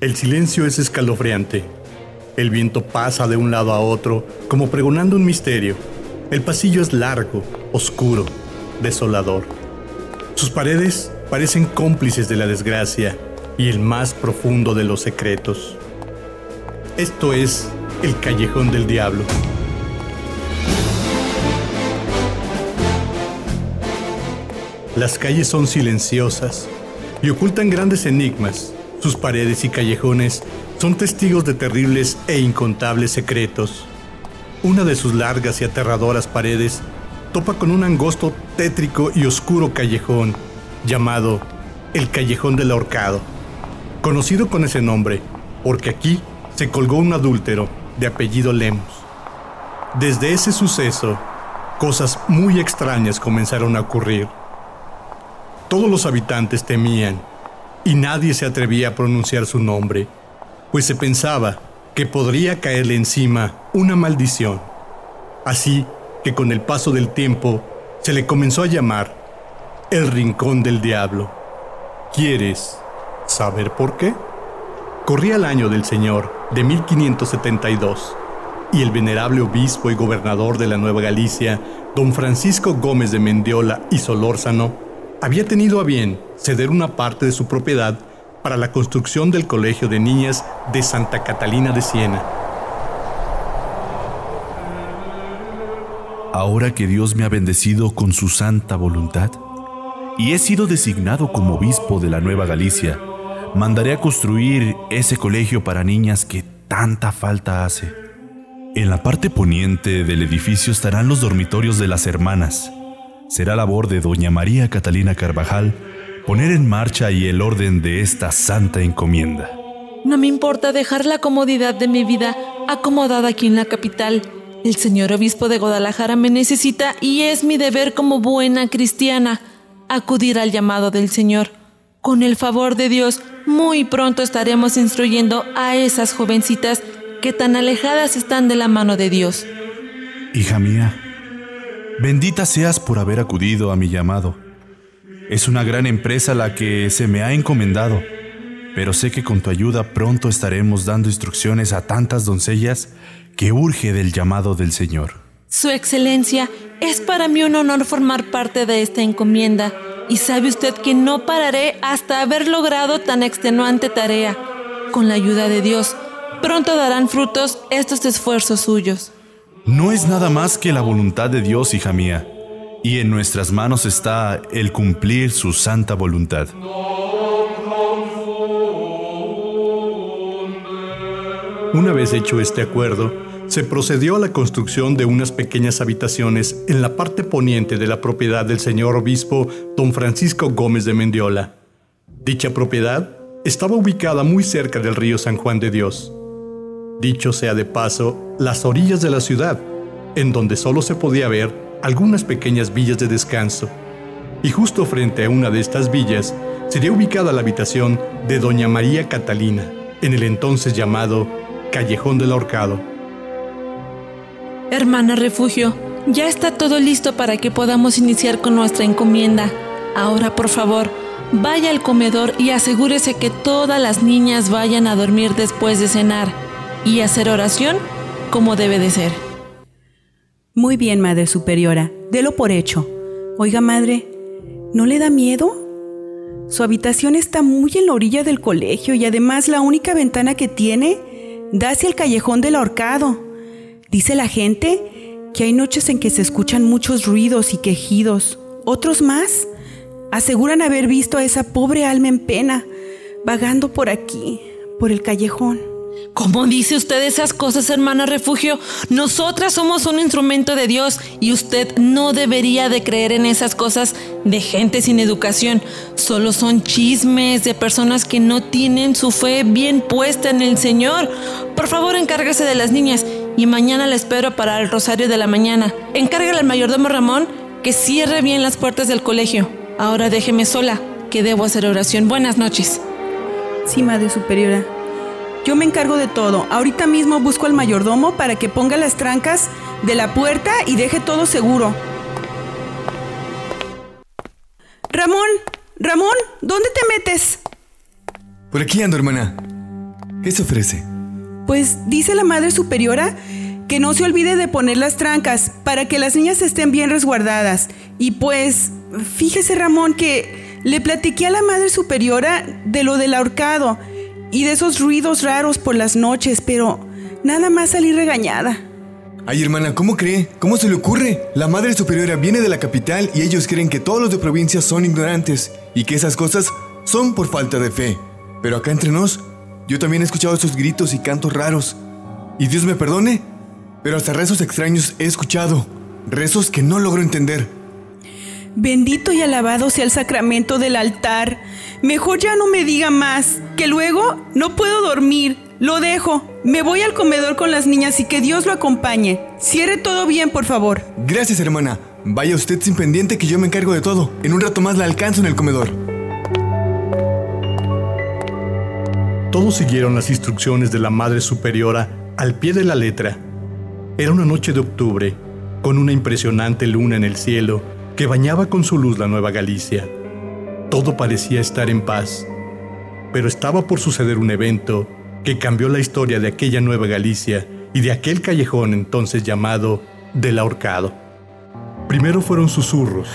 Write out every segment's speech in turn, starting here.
El silencio es escalofriante. El viento pasa de un lado a otro como pregonando un misterio. El pasillo es largo, oscuro, desolador. Sus paredes parecen cómplices de la desgracia y el más profundo de los secretos. Esto es el callejón del diablo. Las calles son silenciosas y ocultan grandes enigmas. Sus paredes y callejones son testigos de terribles e incontables secretos. Una de sus largas y aterradoras paredes topa con un angosto, tétrico y oscuro callejón llamado el Callejón del Ahorcado, conocido con ese nombre porque aquí se colgó un adúltero de apellido Lemos. Desde ese suceso, cosas muy extrañas comenzaron a ocurrir. Todos los habitantes temían y nadie se atrevía a pronunciar su nombre, pues se pensaba que podría caerle encima una maldición. Así que con el paso del tiempo se le comenzó a llamar el Rincón del Diablo. ¿Quieres saber por qué? Corría el año del Señor de 1572 y el venerable obispo y gobernador de la Nueva Galicia, don Francisco Gómez de Mendiola y Solórzano, había tenido a bien ceder una parte de su propiedad para la construcción del Colegio de Niñas de Santa Catalina de Siena. Ahora que Dios me ha bendecido con su santa voluntad y he sido designado como obispo de la Nueva Galicia, mandaré a construir ese colegio para niñas que tanta falta hace. En la parte poniente del edificio estarán los dormitorios de las hermanas. Será labor de doña María Catalina Carvajal poner en marcha y el orden de esta santa encomienda. No me importa dejar la comodidad de mi vida acomodada aquí en la capital. El señor obispo de Guadalajara me necesita y es mi deber como buena cristiana acudir al llamado del Señor. Con el favor de Dios, muy pronto estaremos instruyendo a esas jovencitas que tan alejadas están de la mano de Dios. Hija mía, bendita seas por haber acudido a mi llamado. Es una gran empresa la que se me ha encomendado, pero sé que con tu ayuda pronto estaremos dando instrucciones a tantas doncellas que urge del llamado del Señor. Su Excelencia, es para mí un honor formar parte de esta encomienda y sabe usted que no pararé hasta haber logrado tan extenuante tarea. Con la ayuda de Dios, pronto darán frutos estos esfuerzos suyos. No es nada más que la voluntad de Dios, hija mía, y en nuestras manos está el cumplir su santa voluntad. Una vez hecho este acuerdo, se procedió a la construcción de unas pequeñas habitaciones en la parte poniente de la propiedad del señor obispo don Francisco Gómez de Mendiola. Dicha propiedad estaba ubicada muy cerca del río San Juan de Dios. Dicho sea de paso, las orillas de la ciudad, en donde solo se podía ver algunas pequeñas villas de descanso. Y justo frente a una de estas villas sería ubicada la habitación de doña María Catalina, en el entonces llamado Callejón del Ahorcado. Hermana Refugio, ya está todo listo para que podamos iniciar con nuestra encomienda. Ahora, por favor, vaya al comedor y asegúrese que todas las niñas vayan a dormir después de cenar y hacer oración como debe de ser. Muy bien, Madre Superiora, délo por hecho. Oiga, Madre, ¿no le da miedo? Su habitación está muy en la orilla del colegio y además la única ventana que tiene da hacia el callejón del ahorcado. Dice la gente que hay noches en que se escuchan muchos ruidos y quejidos. Otros más aseguran haber visto a esa pobre alma en pena vagando por aquí, por el callejón. ¿Cómo dice usted esas cosas, hermana refugio? Nosotras somos un instrumento de Dios y usted no debería de creer en esas cosas de gente sin educación. Solo son chismes de personas que no tienen su fe bien puesta en el Señor. Por favor, encárgase de las niñas y mañana la espero para el rosario de la mañana. Encárgale al mayordomo Ramón que cierre bien las puertas del colegio. Ahora déjeme sola, que debo hacer oración. Buenas noches. Sí, Madre Superiora. Yo me encargo de todo. Ahorita mismo busco al mayordomo para que ponga las trancas de la puerta y deje todo seguro. Ramón, Ramón, ¿dónde te metes? Por aquí ando, hermana. ¿Qué se ofrece? Pues dice la Madre Superiora que no se olvide de poner las trancas para que las niñas estén bien resguardadas. Y pues, fíjese Ramón que le platiqué a la Madre Superiora de lo del ahorcado y de esos ruidos raros por las noches, pero nada más salí regañada. Ay, hermana, ¿cómo cree? ¿Cómo se le ocurre? La Madre Superiora viene de la capital y ellos creen que todos los de provincia son ignorantes y que esas cosas son por falta de fe. Pero acá entre nos, yo también he escuchado esos gritos y cantos raros. Y Dios me perdone, pero hasta rezos extraños he escuchado. Rezos que no logro entender. Bendito y alabado sea el sacramento del altar. Mejor ya no me diga más, que luego no puedo dormir. Lo dejo. Me voy al comedor con las niñas y que Dios lo acompañe. Cierre todo bien, por favor. Gracias, hermana. Vaya usted sin pendiente que yo me encargo de todo. En un rato más la alcanzo en el comedor. Todos siguieron las instrucciones de la Madre Superiora al pie de la letra. Era una noche de octubre, con una impresionante luna en el cielo que bañaba con su luz la Nueva Galicia. Todo parecía estar en paz, pero estaba por suceder un evento que cambió la historia de aquella Nueva Galicia y de aquel callejón entonces llamado del ahorcado. Primero fueron susurros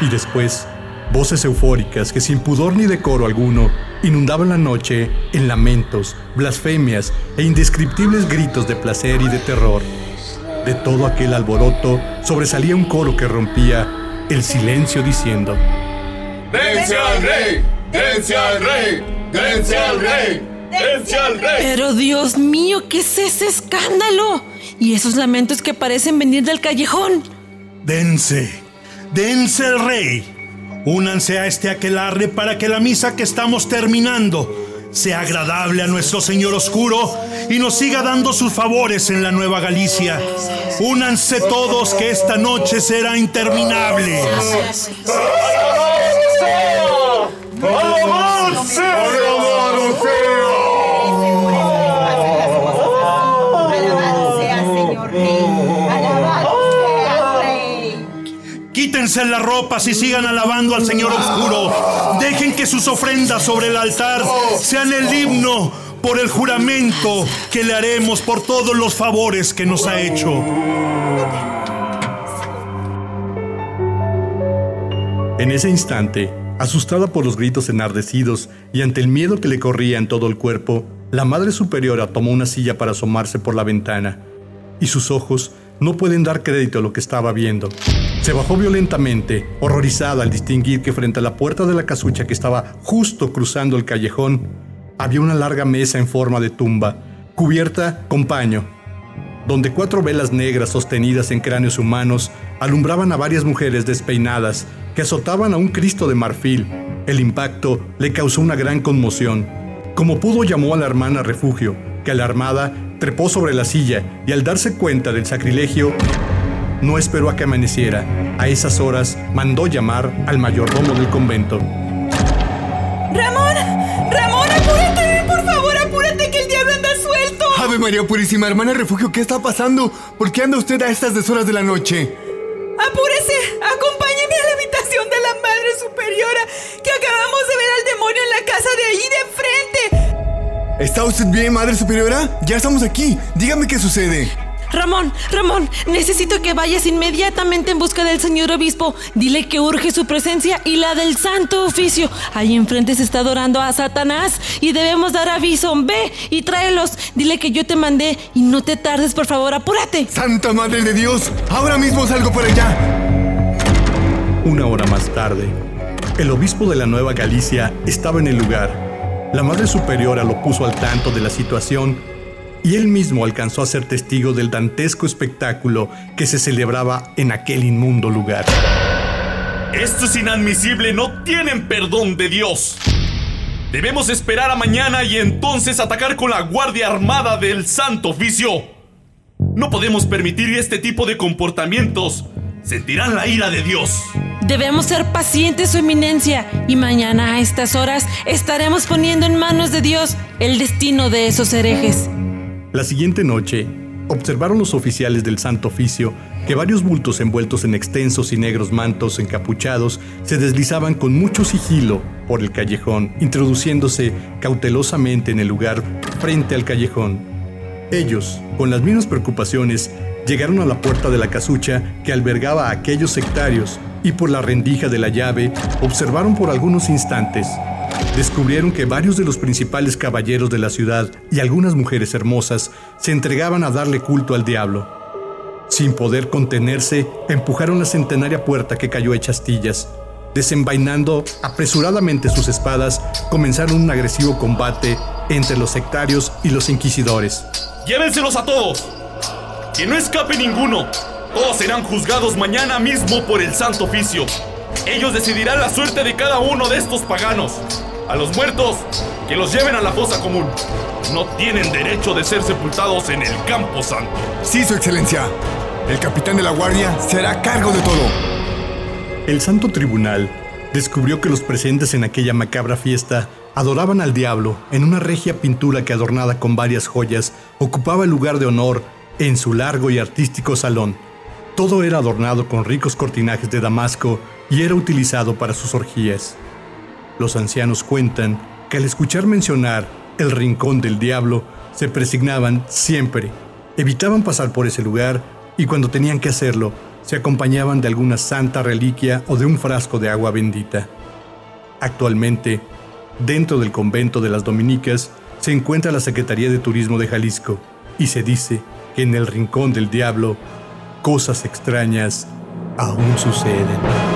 y después voces eufóricas que sin pudor ni decoro alguno inundaban la noche en lamentos, blasfemias e indescriptibles gritos de placer y de terror. De todo aquel alboroto sobresalía un coro que rompía el silencio diciendo, ¡Dense al rey! ¡Dense al rey! ¡Dense al rey! ¡Dense al rey! Pero Dios mío, ¿qué es ese escándalo? Y esos lamentos que parecen venir del callejón. Dense, dense el rey. Únanse a este aquelarre para que la misa que estamos terminando sea agradable a nuestro Señor Oscuro y nos siga dando sus favores en la Nueva Galicia. Únanse todos que esta noche será interminable. ¡Alabado sea! ¡Alabado Alabado Quítense las ropas y sigan alabando al Señor Oscuro. Dejen que sus ofrendas sobre el altar sean el himno por el juramento que le haremos por todos los favores que nos ha hecho. En ese instante, asustada por los gritos enardecidos y ante el miedo que le corría en todo el cuerpo, la Madre Superiora tomó una silla para asomarse por la ventana, y sus ojos no pueden dar crédito a lo que estaba viendo. Se bajó violentamente, horrorizada al distinguir que frente a la puerta de la casucha que estaba justo cruzando el callejón, había una larga mesa en forma de tumba, cubierta con paño, donde cuatro velas negras sostenidas en cráneos humanos alumbraban a varias mujeres despeinadas que azotaban a un Cristo de marfil. El impacto le causó una gran conmoción. Como pudo llamó a la hermana refugio, que alarmada trepó sobre la silla y al darse cuenta del sacrilegio, no esperó a que amaneciera. A esas horas mandó llamar al mayordomo del convento. ¡Ramón! ¡Ramón, apúrate! Por favor, apúrate que el diablo anda suelto. Ave María Purísima, hermana refugio, ¿qué está pasando? ¿Por qué anda usted a estas deshoras de la noche? Apúrese, acompáñeme a la habitación de la Madre Superiora, que acabamos de ver al demonio en la casa de ahí de frente. ¿Está usted bien, Madre Superiora? Ya estamos aquí. Dígame qué sucede. Ramón, Ramón, necesito que vayas inmediatamente en busca del señor obispo. Dile que urge su presencia y la del santo oficio. Ahí enfrente se está adorando a Satanás y debemos dar aviso. Ve y tráelos. Dile que yo te mandé y no te tardes, por favor, apúrate. Santa Madre de Dios, ahora mismo salgo por allá. Una hora más tarde, el obispo de la Nueva Galicia estaba en el lugar. La Madre Superiora lo puso al tanto de la situación y él mismo alcanzó a ser testigo del dantesco espectáculo que se celebraba en aquel inmundo lugar. Esto es inadmisible, no tienen perdón de Dios. Debemos esperar a mañana y entonces atacar con la Guardia Armada del Santo Oficio. No podemos permitir este tipo de comportamientos. Sentirán la ira de Dios. Debemos ser pacientes, su eminencia, y mañana a estas horas estaremos poniendo en manos de Dios el destino de esos herejes. La siguiente noche, observaron los oficiales del Santo Oficio que varios bultos envueltos en extensos y negros mantos encapuchados se deslizaban con mucho sigilo por el callejón, introduciéndose cautelosamente en el lugar frente al callejón. Ellos, con las mismas preocupaciones, llegaron a la puerta de la casucha que albergaba a aquellos sectarios y por la rendija de la llave observaron por algunos instantes descubrieron que varios de los principales caballeros de la ciudad y algunas mujeres hermosas se entregaban a darle culto al diablo. Sin poder contenerse, empujaron la centenaria puerta que cayó hecha astillas. Desenvainando apresuradamente sus espadas, comenzaron un agresivo combate entre los sectarios y los inquisidores. ¡Llévenselos a todos! ¡Que no escape ninguno! Todos serán juzgados mañana mismo por el Santo Oficio. Ellos decidirán la suerte de cada uno de estos paganos. A los muertos, que los lleven a la fosa común. No tienen derecho de ser sepultados en el Campo Santo. Sí, Su Excelencia. El capitán de la guardia se hará cargo de todo. El Santo Tribunal descubrió que los presentes en aquella macabra fiesta adoraban al diablo en una regia pintura que adornada con varias joyas ocupaba el lugar de honor en su largo y artístico salón. Todo era adornado con ricos cortinajes de damasco y era utilizado para sus orgías. Los ancianos cuentan que al escuchar mencionar el rincón del diablo, se presignaban siempre, evitaban pasar por ese lugar y cuando tenían que hacerlo, se acompañaban de alguna santa reliquia o de un frasco de agua bendita. Actualmente, dentro del convento de las Dominicas, se encuentra la Secretaría de Turismo de Jalisco y se dice que en el rincón del diablo cosas extrañas aún suceden.